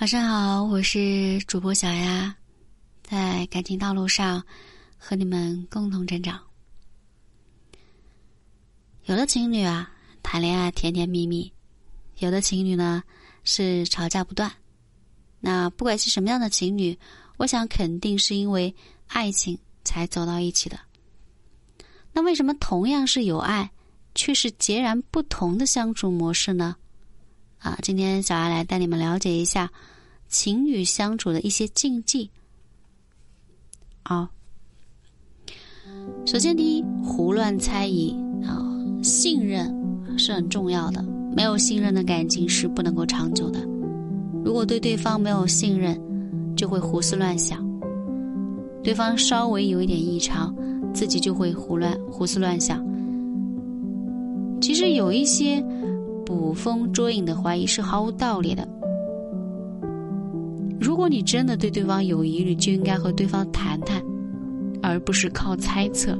晚上好，我是主播小丫，在感情道路上和你们共同成长。有的情侣啊，谈恋爱甜甜蜜蜜；有的情侣呢，是吵架不断。那不管是什么样的情侣，我想肯定是因为爱情才走到一起的。那为什么同样是有爱，却是截然不同的相处模式呢？啊，今天小阿来带你们了解一下情侣相处的一些禁忌。啊，首先第一，胡乱猜疑啊，信任是很重要的，没有信任的感情是不能够长久的。如果对对方没有信任，就会胡思乱想，对方稍微有一点异常，自己就会胡乱胡思乱想。其实有一些。捕风捉影的怀疑是毫无道理的。如果你真的对对方有疑虑，就应该和对方谈谈，而不是靠猜测。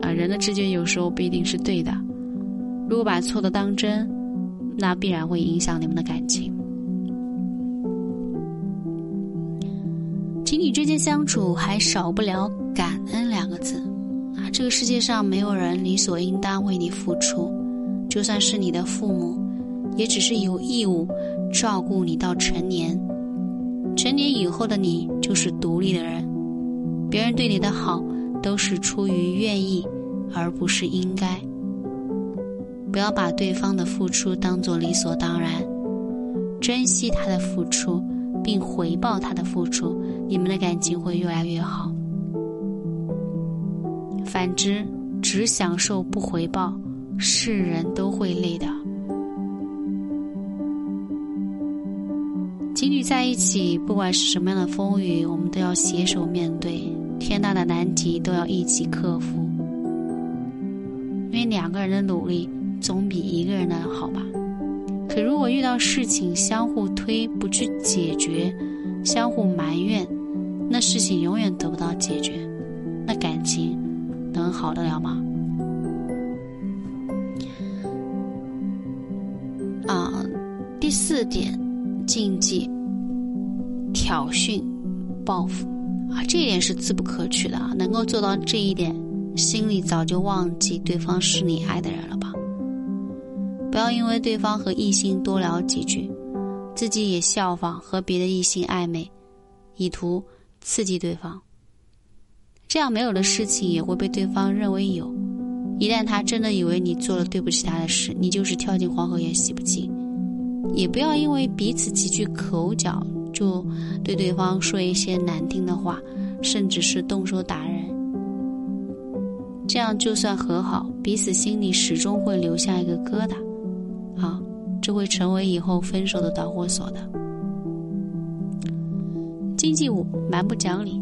啊，人的直觉有时候不一定是对的。如果把错的当真，那必然会影响你们的感情。情侣之间相处还少不了感恩两个字。啊，这个世界上没有人理所应当为你付出。就算是你的父母，也只是有义务照顾你到成年。成年以后的你就是独立的人，别人对你的好都是出于愿意，而不是应该。不要把对方的付出当做理所当然，珍惜他的付出，并回报他的付出，你们的感情会越来越好。反之，只享受不回报。是人都会累的。情侣在一起，不管是什么样的风雨，我们都要携手面对；天大的难题都要一起克服。因为两个人的努力总比一个人的好吧。可如果遇到事情相互推不去解决，相互埋怨，那事情永远得不到解决，那感情能好得了吗？四点禁忌：挑衅、报复啊，这一点是自不可取的啊！能够做到这一点，心里早就忘记对方是你爱的人了吧？不要因为对方和异性多聊几句，自己也效仿和别的异性暧昧，以图刺激对方。这样没有的事情也会被对方认为有。一旦他真的以为你做了对不起他的事，你就是跳进黄河也洗不净。也不要因为彼此几句口角，就对对方说一些难听的话，甚至是动手打人。这样就算和好，彼此心里始终会留下一个疙瘩，啊，这会成为以后分手的导火索的。经济五：蛮不讲理，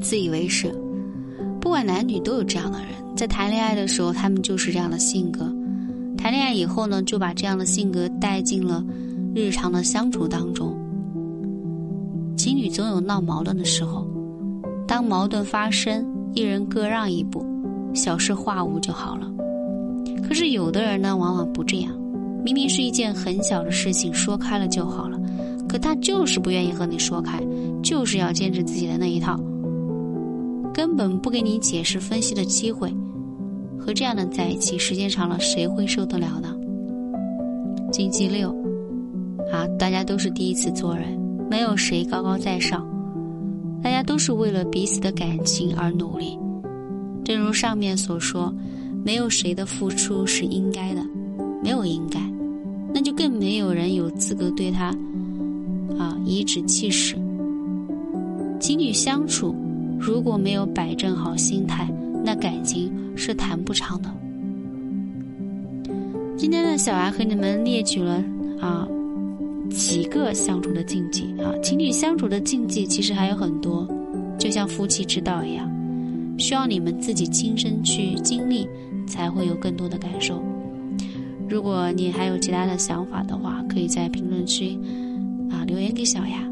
自以为是。不管男女都有这样的人，在谈恋爱的时候，他们就是这样的性格。谈恋爱以后呢，就把这样的性格带进了日常的相处当中。情侣总有闹矛盾的时候，当矛盾发生，一人各让一步，小事化无就好了。可是有的人呢，往往不这样，明明是一件很小的事情，说开了就好了，可他就是不愿意和你说开，就是要坚持自己的那一套，根本不给你解释分析的机会。和这样的在一起，时间长了，谁会受得了呢？禁忌六，啊，大家都是第一次做人，没有谁高高在上，大家都是为了彼此的感情而努力。正如上面所说，没有谁的付出是应该的，没有应该，那就更没有人有资格对他，啊，颐指气使。情侣相处，如果没有摆正好心态，那感情。是谈不长的。今天呢，小丫和你们列举了啊几个相处的禁忌啊，情侣相处的禁忌其实还有很多，就像夫妻之道一样，需要你们自己亲身去经历，才会有更多的感受。如果你还有其他的想法的话，可以在评论区啊留言给小丫。